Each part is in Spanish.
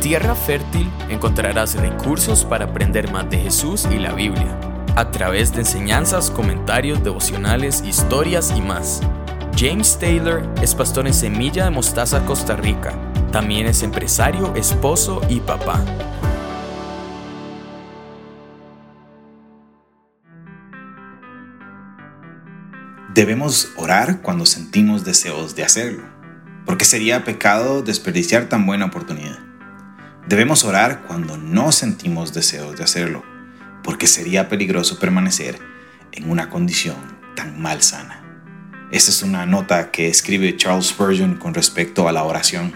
Tierra Fértil encontrarás recursos para aprender más de Jesús y la Biblia, a través de enseñanzas, comentarios, devocionales, historias y más. James Taylor es pastor en Semilla de Mostaza, Costa Rica. También es empresario, esposo y papá. Debemos orar cuando sentimos deseos de hacerlo, porque sería pecado desperdiciar tan buena oportunidad. Debemos orar cuando no sentimos deseos de hacerlo, porque sería peligroso permanecer en una condición tan mal sana. Esta es una nota que escribe Charles Spurgeon con respecto a la oración.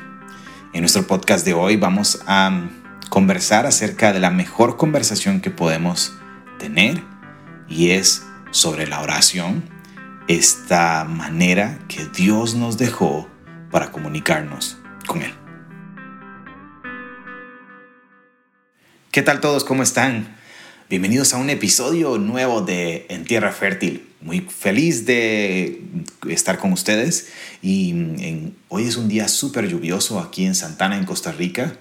En nuestro podcast de hoy vamos a conversar acerca de la mejor conversación que podemos tener y es sobre la oración esta manera que Dios nos dejó para comunicarnos con Él. ¿Qué tal todos? ¿Cómo están? Bienvenidos a un episodio nuevo de En Tierra Fértil. Muy feliz de estar con ustedes y hoy es un día súper lluvioso aquí en Santana, en Costa Rica.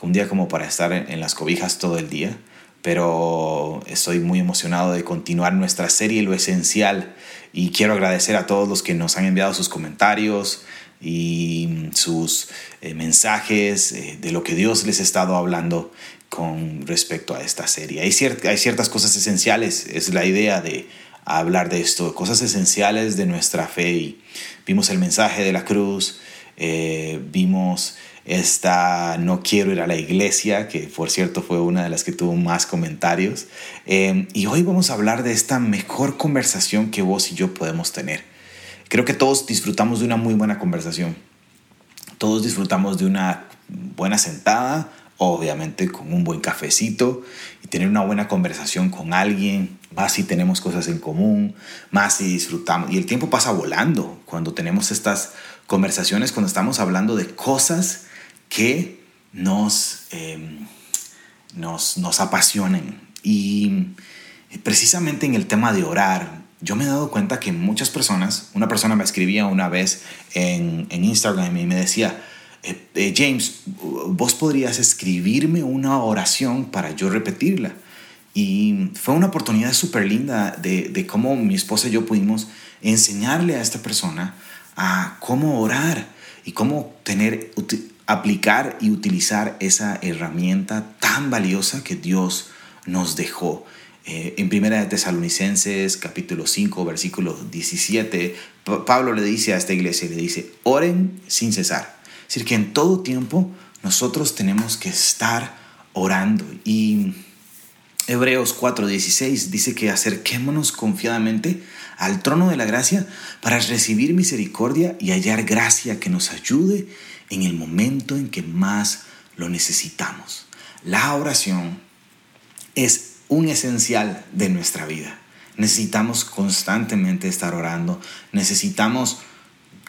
Un día como para estar en las cobijas todo el día pero estoy muy emocionado de continuar nuestra serie Lo Esencial y quiero agradecer a todos los que nos han enviado sus comentarios y sus eh, mensajes eh, de lo que Dios les ha estado hablando con respecto a esta serie. Hay, ciertas cosas esenciales, es la idea de hablar de esto, cosas esenciales de nuestra fe y vimos el mensaje de la cruz, eh, vimos esta No quiero ir a la iglesia, que por cierto fue una de las que tuvo más comentarios. Em, y hoy vamos a hablar de esta mejor conversación que vos y yo podemos tener. Creo que todos disfrutamos de una muy buena conversación. Todos disfrutamos de una buena sentada, obviamente con un buen cafecito y tener una buena conversación con alguien, más si tenemos cosas en común, más si disfrutamos. Y el tiempo pasa volando cuando tenemos estas conversaciones, cuando estamos hablando de cosas que nos, em, nos, nos apasionen. Y precisamente en el tema de orar, yo me he dado cuenta que muchas personas, una persona me escribía una vez en, en Instagram y me decía, eh, eh, James, vos podrías escribirme una oración para yo repetirla. Y fue una oportunidad súper linda de, de, cómo mi esposa y yo pudimos enseñarle a esta persona a cómo orar y cómo tener, aplicar y utilizar esa herramienta tan valiosa que Dios nos dejó. Eh, en Primera de Tesalonicenses capítulo 5 versículo 17, Pablo le dice a esta iglesia, le dice, oren sin cesar. Decir, que en todo tiempo nosotros tenemos que estar orando. Y Hebreos 4:16 dice que acerquémonos confiadamente al trono de la gracia para recibir misericordia y hallar gracia que nos ayude en el momento en que más lo necesitamos. La oración es un esencial de nuestra vida. Necesitamos constantemente estar orando. Necesitamos,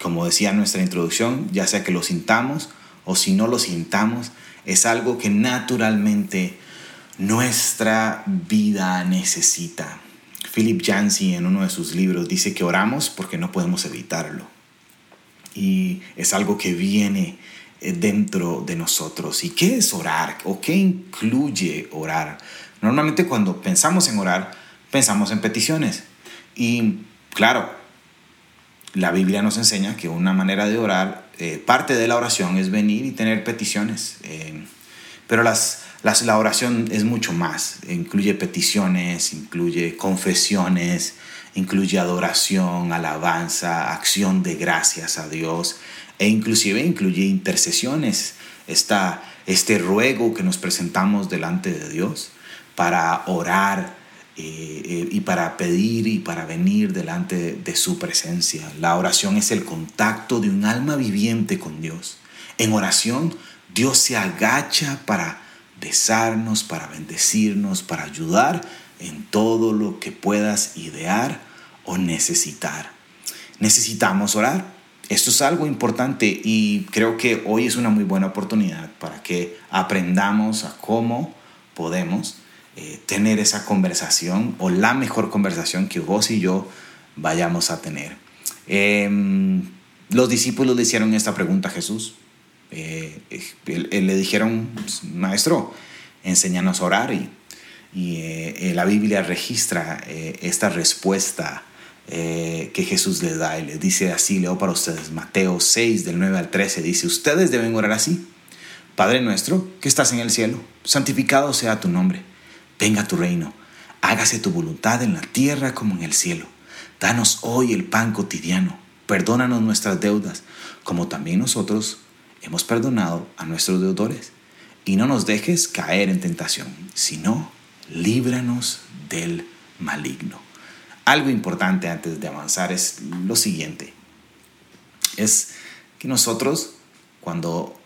como decía nuestra introducción, ya sea que lo sintamos o si no lo sintamos, es algo que naturalmente nuestra vida necesita. Philip Yancey en uno de sus libros dice que oramos porque no podemos evitarlo y es algo que viene eh, dentro de nosotros. ¿Y qué es orar? ¿O qué incluye orar? Normalmente cuando pensamos en orar, pensamos en peticiones. Y claro, la Biblia nos enseña que una manera de orar, eh, parte de la oración es venir y tener peticiones. Eh, pero las, las, la oración es mucho más. Incluye peticiones, incluye confesiones, incluye adoración, alabanza, acción de gracias a Dios e inclusive incluye intercesiones, está este ruego que nos presentamos delante de Dios para orar eh, eh, y para pedir y para venir delante de su presencia. La oración es el contacto de un alma viviente con Dios. En oración Dios se agacha para besarnos, para bendecirnos, para ayudar en todo lo que puedas idear o necesitar. Necesitamos orar. Esto es algo importante y creo que hoy es una muy buena oportunidad para que aprendamos a cómo podemos eh, tener esa conversación o la mejor conversación que vos y yo vayamos a tener. Em, los discípulos le hicieron esta pregunta a Jesús. Eh, le dijeron, maestro, enséñanos a orar y, y la Biblia registra esta respuesta que Jesús le da y le dice así, leo para ustedes, Mateo 6 del 9 al 13, dice, ustedes deben orar así. Padre nuestro, que estás en el cielo, santificado sea tu nombre, venga tu reino, hágase tu voluntad en la tierra como en el cielo. Danos hoy el pan cotidiano, perdónanos nuestras deudas, como también nosotros hemos perdonado a nuestros deudores. Y no nos dejes caer en tentación, sino líbranos del maligno. Algo importante antes de avanzar es lo siguiente. Es que nosotros cuando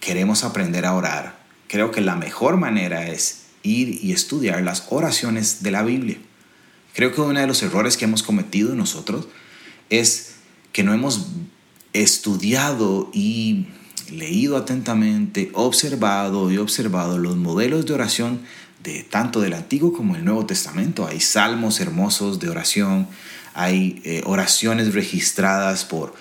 queremos aprender a orar, creo que la mejor manera es ir y estudiar las oraciones de la Biblia. Creo que uno de los errores que hemos cometido nosotros es que no hemos estudiado y leído atentamente, observado y observado los modelos de oración de tanto del Antiguo como el Nuevo Testamento. Hay salmos hermosos de oración, hay eh, oraciones registradas por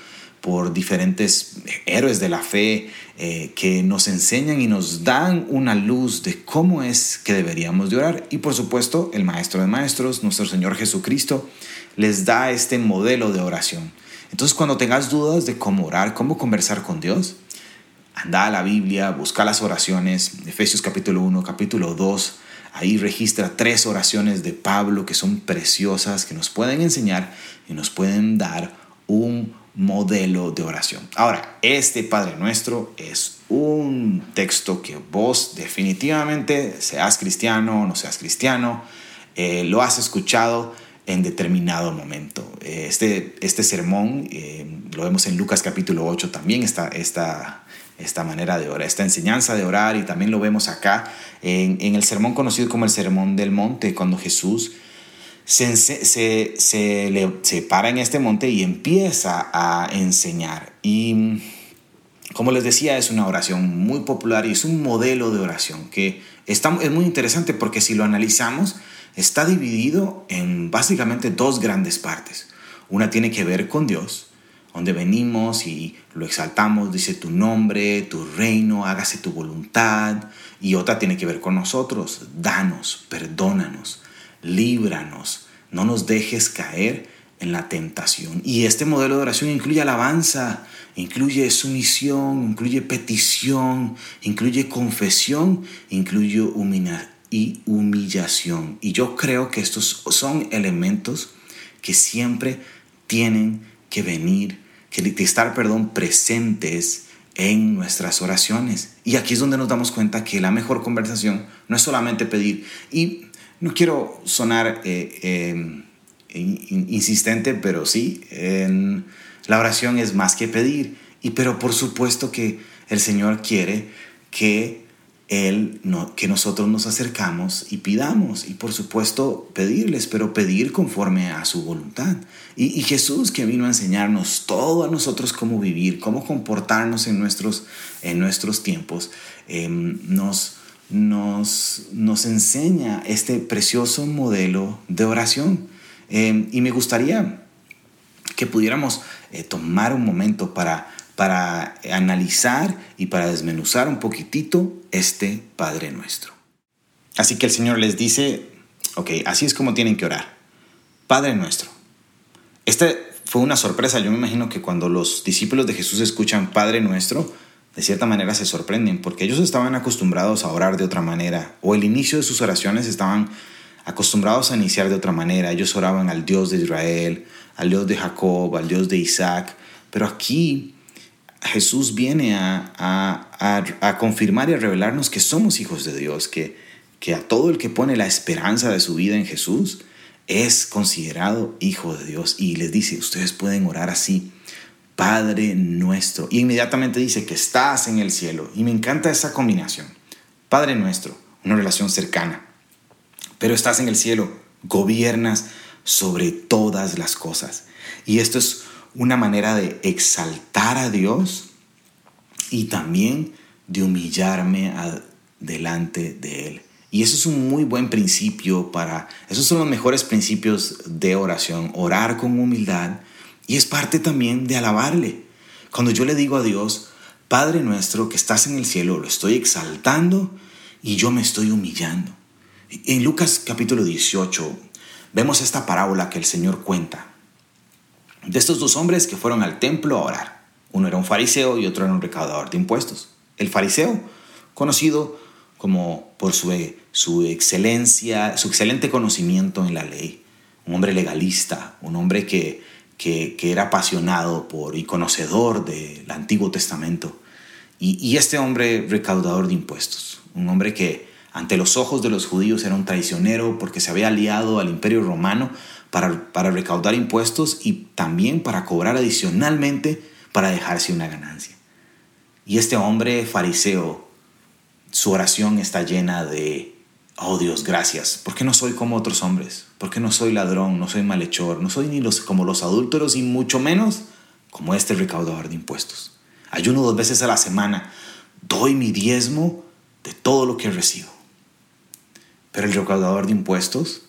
por diferentes héroes de la fe eh, que nos enseñan y nos dan una luz de cómo es que deberíamos de orar. Y por supuesto, el Maestro de Maestros, nuestro Señor Jesucristo, les da este modelo de oración. Entonces, cuando tengas dudas de cómo orar, cómo conversar con Dios, anda a la Biblia, busca las oraciones, Efesios capítulo 1, capítulo 2, ahí registra tres oraciones de Pablo que son preciosas, que nos pueden enseñar y nos pueden dar un modelo de oración. Ahora, este Padre Nuestro es un texto que vos definitivamente, seas cristiano o no seas cristiano, eh, lo has escuchado en determinado momento. Este, este sermón eh, lo vemos en Lucas capítulo 8 también, esta, esta, esta manera de orar, esta enseñanza de orar y también lo vemos acá en, en el sermón conocido como el Sermón del Monte, cuando Jesús se, se, se, para en este monte y empieza a enseñar. Y como les decía, es una oración muy popular y es un modelo de oración que está, es muy interesante porque si lo analizamos, está dividido en básicamente dos grandes partes. Una tiene que ver con Dios, donde venimos y lo exaltamos, dice tu nombre, tu reino, hágase tu voluntad. Y otra tiene que ver con nosotros, danos, perdónanos líbranos, no nos dejes caer en la tentación. Y este modelo de oración incluye alabanza, incluye sumisión, incluye petición, incluye confesión, incluye y humillación. Y yo creo que estos son elementos que siempre tienen que venir, que estar, perdón, presentes en nuestras oraciones. Y aquí es donde nos damos cuenta que la mejor conversación no es solamente pedir. Y no quiero sonar eh, em, insistente, pero sí, en, la oración es más que pedir. Y pero por supuesto que el Señor quiere que él que nosotros nos acercamos y pidamos y por supuesto pedirles, pero pedir conforme a su voluntad. Y, Jesús que vino a enseñarnos todo a nosotros cómo vivir, cómo comportarnos en nuestros, en nuestros tiempos, em, nos, nos, nos enseña este precioso modelo de oración. Eh, y me gustaría que pudiéramos eh, tomar un momento para, para analizar y para desmenuzar un poquitito este Padre nuestro. Así que el Señor les dice, ok, así es como tienen que orar. Padre nuestro. Esta fue una sorpresa. Yo me imagino que cuando los discípulos de Jesús escuchan Padre nuestro, de cierta manera se sorprenden porque ellos estaban acostumbrados a orar de otra manera o el inicio de sus oraciones estaban acostumbrados a iniciar de otra manera. Ellos oraban al Dios de Israel, al Dios de Jacob, al Dios de Isaac, pero aquí Jesús viene a, confirmar y a revelarnos que somos hijos de Dios, que, que a todo el que pone la esperanza de su vida en Jesús es considerado hijo de Dios y les dice, ustedes pueden orar así. Padre nuestro. Y inmediatamente dice que estás en el cielo. Y me encanta esa combinación. Padre nuestro, una relación cercana. Pero estás en el cielo, gobiernas sobre todas las cosas. Y esto es una manera de exaltar a Dios y también de humillarme delante de Él. Y eso es un muy buen principio para, esos son los mejores principios de oración, orar con humildad y es parte también de alabarle. Cuando yo le digo a Dios, Padre nuestro que estás en el cielo, lo estoy exaltando y yo me estoy humillando. En Lucas capítulo 18 vemos esta parábola que el Señor cuenta de estos dos hombres que fueron al templo a orar. Uno era un fariseo y otro era un recaudador de impuestos. El fariseo, conocido como por su, su excelencia, su excelente conocimiento en la ley, un hombre legalista, un hombre que, era apasionado por y conocedor del Antiguo Testamento. Y, y, este hombre recaudador de impuestos, un hombre que ante los ojos de los judíos era un traicionero porque se había aliado al imperio romano para, para recaudar impuestos y también para cobrar adicionalmente para dejarse una ganancia. Y este hombre fariseo, su oración está llena de Oh Dios, gracias, porque no soy como otros hombres, porque no soy ladrón, no soy malhechor, no soy ni los, como los adúlteros y mucho menos como este recaudador de impuestos. Ayuno dos veces a la semana, doy mi diezmo de todo lo que recibo. Pero el recaudador de impuestos,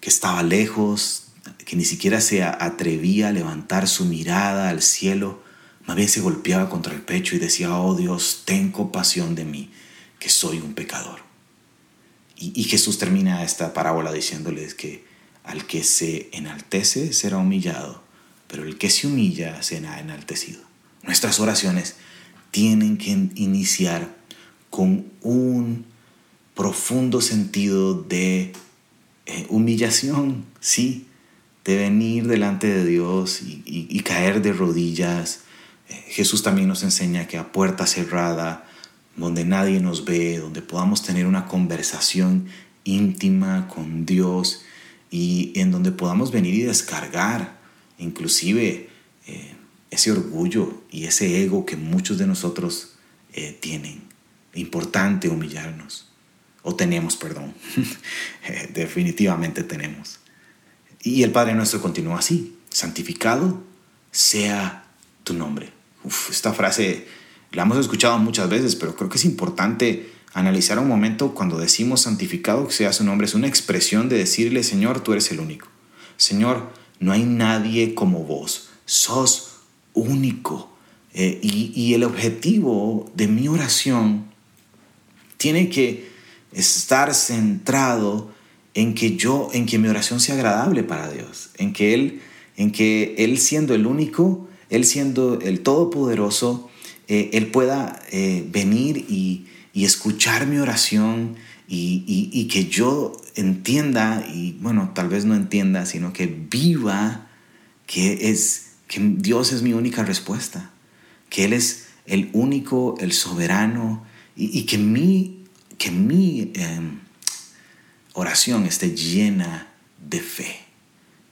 que estaba lejos, que ni siquiera se atrevía a levantar su mirada al cielo, más bien se golpeaba contra el pecho y decía, oh Dios, ten compasión de mí, que soy un pecador. Y, Jesús termina esta parábola diciéndoles que al que se enaltece será humillado, pero el que se humilla será enaltecido. Nuestras oraciones tienen que iniciar con un profundo sentido de eh, humillación, sí, de venir delante de Dios y, caer de rodillas. Eh, Jesús también nos enseña que a puerta cerrada donde nadie nos ve, donde podamos tener una conversación íntima con Dios y en donde podamos venir y descargar inclusive eh, ese orgullo y ese ego que muchos de nosotros eh, tienen. Importante humillarnos. O tenemos, perdón. Eh, definitivamente tenemos. Y el Padre nuestro continúa así. Santificado sea tu nombre. esta frase la hemos escuchado muchas veces, pero creo que es importante analizar un momento cuando decimos santificado, que sea su nombre, es una expresión de decirle, Señor, tú eres el único. Señor, no hay nadie como vos, sos único. Eh, y, y el objetivo de mi oración tiene que estar centrado en que yo, en que mi oración sea agradable para Dios, en que Él, en que Él siendo el único, Él siendo el todopoderoso, eh, Él pueda eh, venir y, escuchar mi oración y, que yo entienda, y bueno, tal vez no entienda, sino que viva que, es, que Dios es mi única respuesta, que Él es el único, el soberano, y, que mi, que mi em, oración esté llena de fe.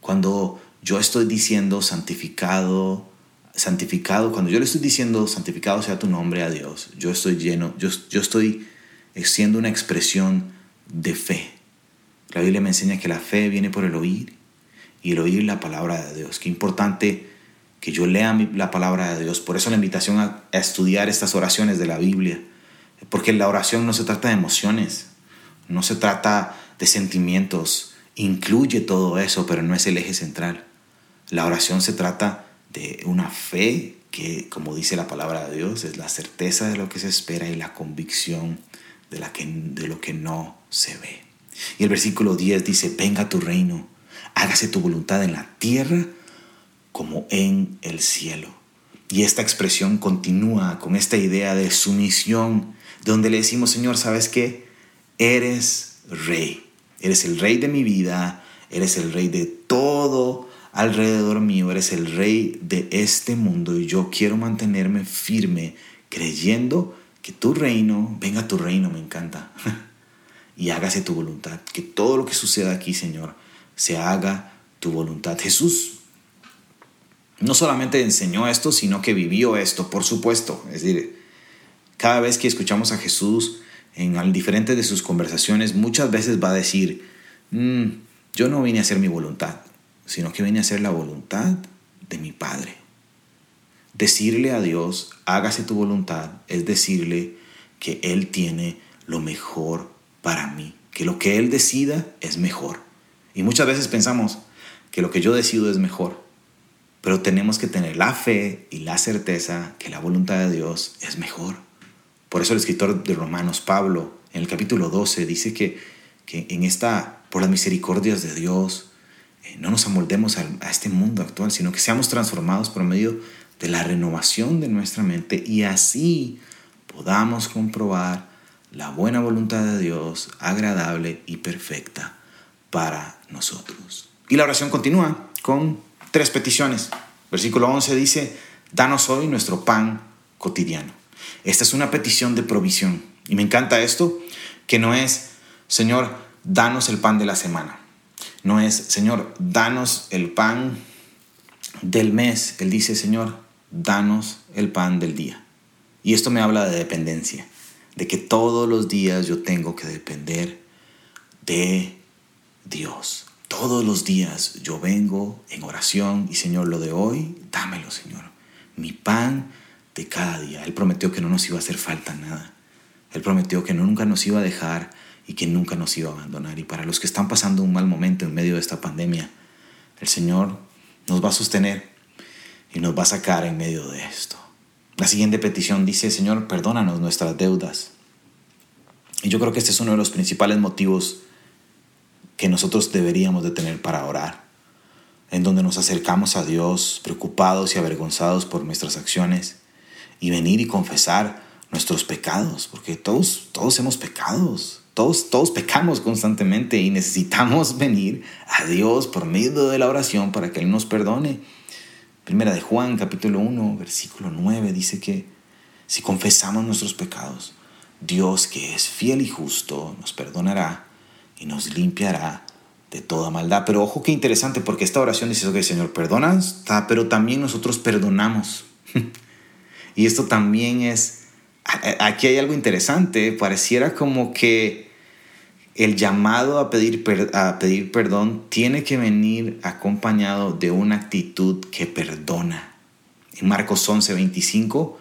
Cuando yo estoy diciendo santificado, santificado, cuando yo le estoy diciendo santificado sea tu nombre a Dios, yo estoy lleno, yo, yo estoy siendo una expresión de fe. La Biblia me enseña que la fe viene por el oír y el oír la palabra de Dios. Qué importante que yo lea la palabra de Dios. Por eso la invitación a, a estudiar estas oraciones de la Biblia. Porque la oración no se trata de emociones, no se trata de sentimientos. Incluye todo eso, pero no es el eje central. La oración se trata de una fe que, como dice la palabra de Dios, es la certeza de lo que se espera y la convicción de, la que, de lo que no se ve. Y el versículo 10 dice, venga tu reino, hágase tu voluntad en la tierra como en el cielo. Y esta expresión continúa con esta idea de sumisión, donde le decimos, Señor, ¿sabes qué? Eres rey, eres el rey de mi vida, eres el rey de todo alrededor mío, eres el rey de este mundo y yo quiero mantenerme firme creyendo que tu reino, venga tu reino, me encanta, y hágase tu voluntad, que todo lo que suceda aquí, Señor, se haga tu voluntad. Jesús no solamente enseñó esto, sino que vivió esto, por supuesto. Es decir, cada vez que escuchamos a Jesús en diferentes de sus conversaciones, muchas veces va a decir, mm, yo no vine a hacer mi voluntad, sino que viene a ser la voluntad de mi Padre. Decirle a Dios, hágase tu voluntad, es decirle que Él tiene lo mejor para mí, que lo que Él decida es mejor. Y muchas veces pensamos que lo que yo decido es mejor. pero tenemos que tener la fe y la certeza que la voluntad de Dios es mejor. Por eso el escritor de Romanos, Pablo, en el capítulo 12, dice que, que en esta, por las misericordias de Dios, no nos amoldemos a, a este mundo actual, sino que seamos transformados por medio de la renovación de nuestra mente y así podamos comprobar la buena voluntad de Dios, agradable y perfecta para nosotros. Y la oración continúa con tres peticiones. Versículo 11 dice, danos hoy nuestro pan cotidiano. Esta es una petición de provisión. Y me encanta esto, que no es, Señor, danos el pan de la semana. No es, Señor, danos el pan del mes. Él dice, Señor, danos el pan del día. Y esto me habla de dependencia, de que todos los días yo tengo que depender de Dios. Todos los días yo vengo en oración y Señor, lo de hoy, dámelo, Señor. Mi pan de cada día. Él prometió que no nos iba a hacer falta nada. Él prometió que nunca nos iba a dejar y que nunca nos iba a abandonar. Y para los que están pasando un mal momento en medio de esta pandemia, el Señor nos va a sostener y nos va a sacar en medio de esto. La siguiente petición dice, Señor, perdónanos nuestras deudas. Y yo creo que este es uno de los principales motivos que nosotros deberíamos de tener para orar, en donde nos acercamos a Dios preocupados y avergonzados por nuestras acciones y venir y confesar nuestros pecados, porque todos, todos hemos pecados, todos, todos pecamos constantemente y necesitamos venir a Dios por medio de la oración para que Él nos perdone. Primera de Juan, capítulo 1, versículo 9, dice que si confesamos nuestros pecados, Dios que es fiel y justo nos perdonará y nos limpiará de toda maldad. Pero ojo qué interesante, porque esta oración dice, ok, Señor, perdonas, pero también nosotros perdonamos. y esto también es, aquí hay algo interesante, pareciera como que el llamado a pedir, a pedir perdón tiene que venir acompañado de una actitud que perdona. En Marcos 11, 25,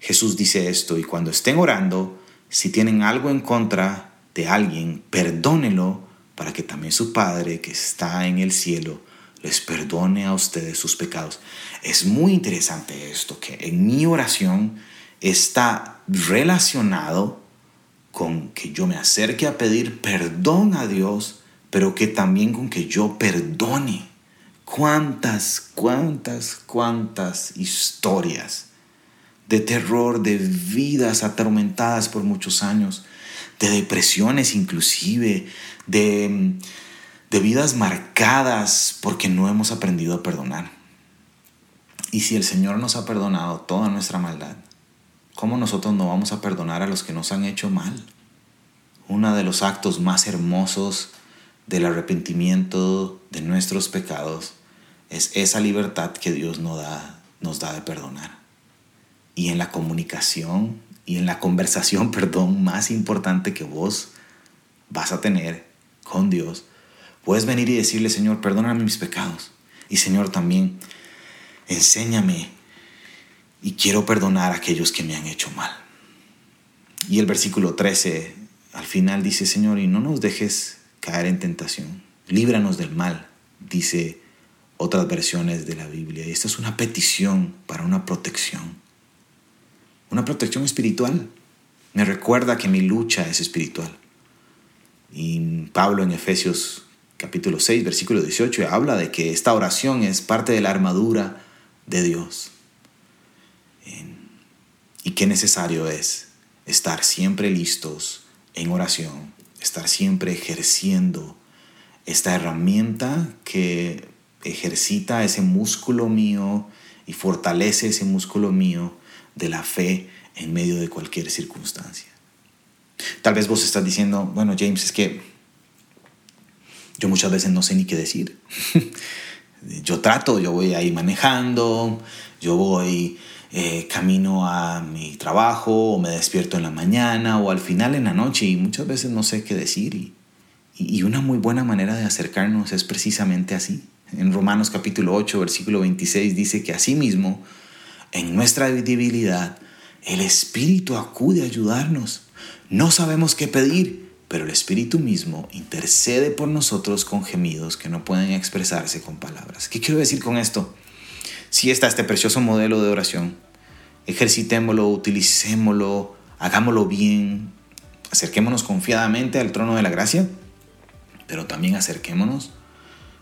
Jesús dice esto, y cuando estén orando, si tienen algo en contra de alguien, perdónelo para que también su Padre que está en el cielo les perdone a ustedes sus pecados. Es muy interesante esto, que en mi oración está relacionado con que yo me acerque a pedir perdón a Dios, pero que también con que yo perdone. Cuántas, cuántas, cuántas historias de terror, de vidas atormentadas por muchos años, de depresiones inclusive, de, de vidas marcadas porque no hemos aprendido a perdonar. Y si el Señor nos ha perdonado toda nuestra maldad, ¿cómo nosotros no vamos a perdonar a los que nos han hecho mal? Uno de los actos más hermosos del arrepentimiento de nuestros pecados es esa libertad que Dios nos da, de perdonar. Y en la comunicación y en la conversación, perdón, más importante que vos vas a tener con Dios, puedes venir y decirle, Señor, perdóname mis pecados. Y Señor, también enséñame y quiero perdonar a aquellos que me han hecho mal. Y el versículo 13 al final dice, Señor, y no nos dejes caer en tentación, líbranos del mal, dice otras versiones de la Biblia. Y esta es una petición para una protección una protección espiritual. Me recuerda que mi lucha es espiritual. Y Pablo en Efesios capítulo 6, versículo 18, habla de que esta oración es parte de la armadura de Dios. Y qué necesario es estar siempre listos en oración, estar siempre ejerciendo esta herramienta que ejercita ese músculo mío y fortalece ese músculo mío de la fe en medio de cualquier circunstancia. Tal vez vos estás diciendo, bueno James, es que yo muchas veces no sé ni qué decir. yo trato, yo voy ahí manejando, yo voy eh, camino a mi trabajo o me despierto en la mañana o al final en la noche y muchas veces no sé qué decir. Y, y una muy buena manera de acercarnos es precisamente así. En Romanos capítulo 8, versículo 26 dice que así mismo en nuestra debilidad, el Espíritu acude a ayudarnos. No sabemos qué pedir, pero el Espíritu mismo intercede por nosotros con gemidos que no pueden expresarse con palabras. ¿Qué quiero decir con esto? Sí está este precioso modelo de oración. Ejercitémoslo, utilicémoslo, hagámoslo bien, acerquémonos confiadamente al trono de la gracia, pero también acerquémonos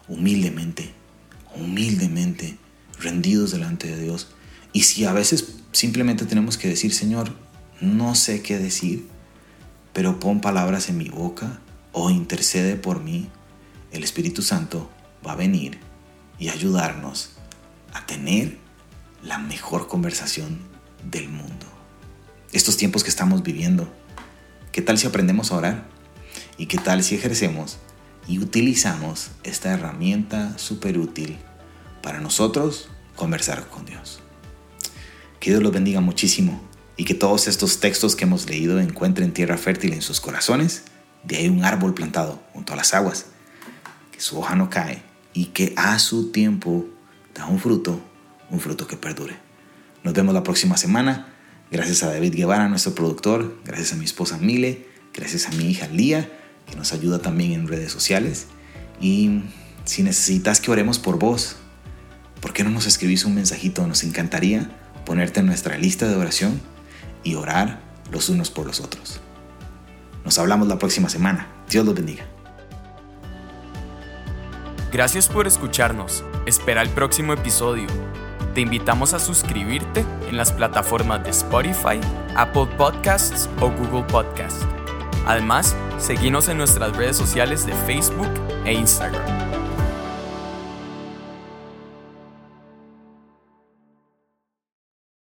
humildemente, humildemente, rendidos delante de Dios. Y si a veces simplemente tenemos que decir, Señor, no sé qué decir, pero pon palabras en mi boca o intercede por mí, el Espíritu Santo va a venir y ayudarnos a tener la mejor conversación del mundo. Estos tiempos que estamos viviendo, ¿qué tal si aprendemos a orar? ¿Y qué tal si ejercemos y utilizamos esta herramienta súper útil para nosotros conversar con Dios? Que Dios los bendiga muchísimo y que todos estos textos que hemos leído encuentren tierra fértil en sus corazones. De ahí un árbol plantado junto a las aguas, que su hoja no cae y que a su tiempo da un fruto, un fruto que perdure. Nos vemos la próxima semana. Gracias a David Guevara, nuestro productor, gracias a mi esposa Mile, gracias a mi hija Lía, que nos ayuda también en redes sociales. Y si necesitas que oremos por vos, ¿por qué no nos escribís un mensajito? Nos encantaría ponerte en nuestra lista de oración y orar los unos por los otros. Nos hablamos la próxima semana. Dios los bendiga. Gracias por escucharnos. Espera el próximo episodio. Te invitamos a suscribirte en las plataformas de Spotify, Apple Podcasts o Google Podcasts. Además, seguimos en nuestras redes sociales de Facebook e Instagram.